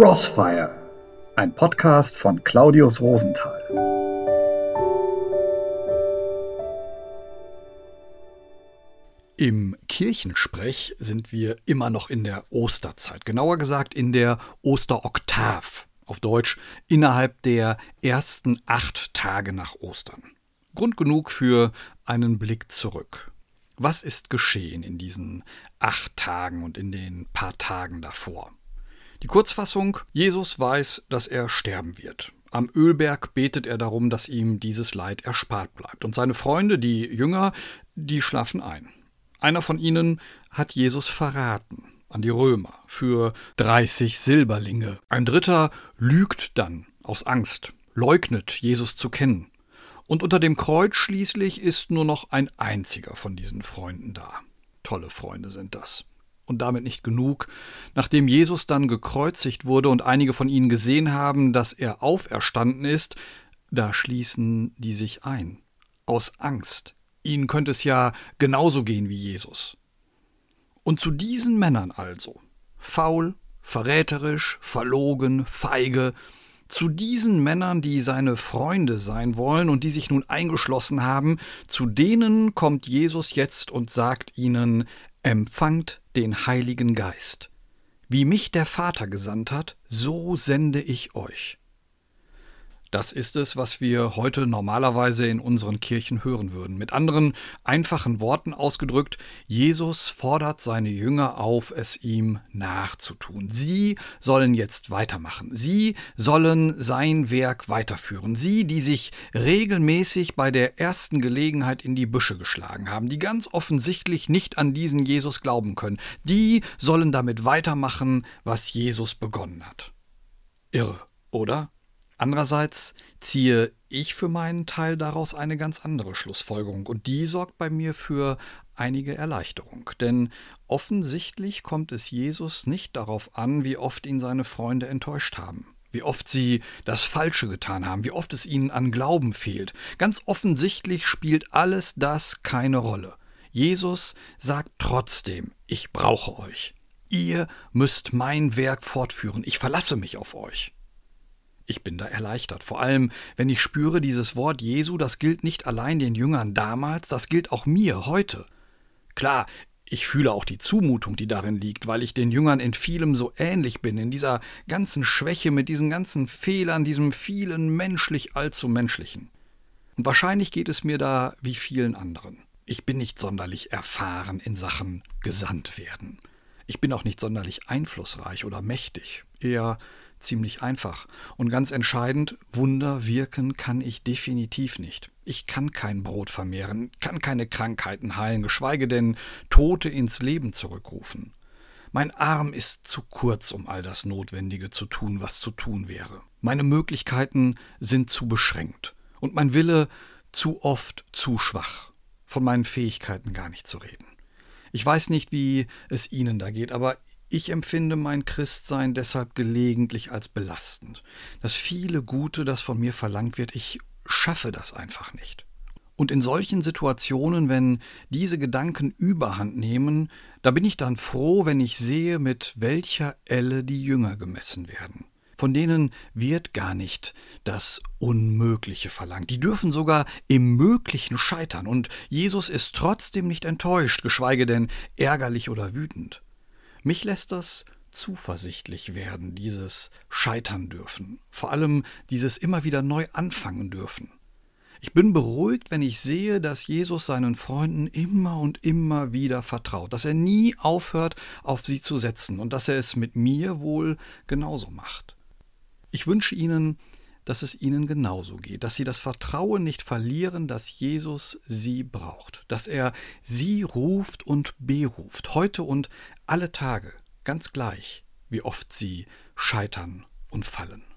Crossfire, ein Podcast von Claudius Rosenthal. Im Kirchensprech sind wir immer noch in der Osterzeit, genauer gesagt in der Osteroktav, auf Deutsch innerhalb der ersten acht Tage nach Ostern. Grund genug für einen Blick zurück. Was ist geschehen in diesen acht Tagen und in den paar Tagen davor? Die Kurzfassung, Jesus weiß, dass er sterben wird. Am Ölberg betet er darum, dass ihm dieses Leid erspart bleibt. Und seine Freunde, die Jünger, die schlafen ein. Einer von ihnen hat Jesus verraten an die Römer für 30 Silberlinge. Ein dritter lügt dann aus Angst, leugnet Jesus zu kennen. Und unter dem Kreuz schließlich ist nur noch ein einziger von diesen Freunden da. Tolle Freunde sind das und damit nicht genug. Nachdem Jesus dann gekreuzigt wurde und einige von ihnen gesehen haben, dass er auferstanden ist, da schließen die sich ein. Aus Angst. Ihnen könnte es ja genauso gehen wie Jesus. Und zu diesen Männern also, faul, verräterisch, verlogen, feige, zu diesen Männern, die seine Freunde sein wollen und die sich nun eingeschlossen haben, zu denen kommt Jesus jetzt und sagt ihnen, Empfangt den Heiligen Geist. Wie mich der Vater gesandt hat, so sende ich euch. Das ist es, was wir heute normalerweise in unseren Kirchen hören würden. Mit anderen einfachen Worten ausgedrückt, Jesus fordert seine Jünger auf, es ihm nachzutun. Sie sollen jetzt weitermachen. Sie sollen sein Werk weiterführen. Sie, die sich regelmäßig bei der ersten Gelegenheit in die Büsche geschlagen haben, die ganz offensichtlich nicht an diesen Jesus glauben können, die sollen damit weitermachen, was Jesus begonnen hat. Irre, oder? Andererseits ziehe ich für meinen Teil daraus eine ganz andere Schlussfolgerung und die sorgt bei mir für einige Erleichterung. Denn offensichtlich kommt es Jesus nicht darauf an, wie oft ihn seine Freunde enttäuscht haben, wie oft sie das Falsche getan haben, wie oft es ihnen an Glauben fehlt. Ganz offensichtlich spielt alles das keine Rolle. Jesus sagt trotzdem, ich brauche euch. Ihr müsst mein Werk fortführen, ich verlasse mich auf euch. Ich bin da erleichtert. Vor allem, wenn ich spüre, dieses Wort Jesu, das gilt nicht allein den Jüngern damals, das gilt auch mir heute. Klar, ich fühle auch die Zumutung, die darin liegt, weil ich den Jüngern in vielem so ähnlich bin, in dieser ganzen Schwäche, mit diesen ganzen Fehlern, diesem vielen menschlich allzu menschlichen. Und wahrscheinlich geht es mir da wie vielen anderen. Ich bin nicht sonderlich erfahren in Sachen gesandt werden. Ich bin auch nicht sonderlich einflussreich oder mächtig, eher ziemlich einfach. Und ganz entscheidend, Wunder wirken kann ich definitiv nicht. Ich kann kein Brot vermehren, kann keine Krankheiten heilen, geschweige denn Tote ins Leben zurückrufen. Mein Arm ist zu kurz, um all das Notwendige zu tun, was zu tun wäre. Meine Möglichkeiten sind zu beschränkt und mein Wille zu oft zu schwach, von meinen Fähigkeiten gar nicht zu reden. Ich weiß nicht, wie es Ihnen da geht, aber ich empfinde mein Christsein deshalb gelegentlich als belastend. Das viele Gute, das von mir verlangt wird, ich schaffe das einfach nicht. Und in solchen Situationen, wenn diese Gedanken überhand nehmen, da bin ich dann froh, wenn ich sehe, mit welcher Elle die Jünger gemessen werden. Von denen wird gar nicht das Unmögliche verlangt. Die dürfen sogar im Möglichen scheitern, und Jesus ist trotzdem nicht enttäuscht, geschweige denn ärgerlich oder wütend. Mich lässt das zuversichtlich werden, dieses Scheitern dürfen, vor allem dieses immer wieder neu anfangen dürfen. Ich bin beruhigt, wenn ich sehe, dass Jesus seinen Freunden immer und immer wieder vertraut, dass er nie aufhört, auf sie zu setzen und dass er es mit mir wohl genauso macht. Ich wünsche Ihnen, dass es Ihnen genauso geht, dass Sie das Vertrauen nicht verlieren, dass Jesus Sie braucht, dass er Sie ruft und beruft, heute und alle Tage, ganz gleich, wie oft Sie scheitern und fallen.